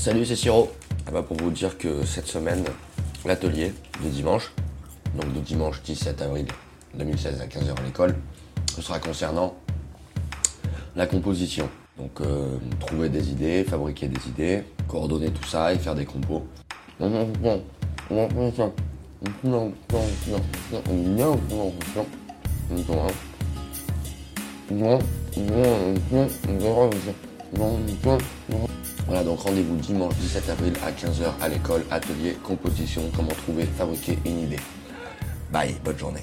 Salut, c'est Siro. Ah bah, pour vous dire que cette semaine, l'atelier de dimanche, donc de dimanche 17 avril 2016 à 15h à l'école, ce sera concernant la composition. Donc euh, trouver des idées, fabriquer des idées, coordonner tout ça et faire des compos. Voilà, donc rendez-vous dimanche 17 avril à 15h à l'école, atelier, composition, comment trouver, fabriquer une idée. Bye, bonne journée.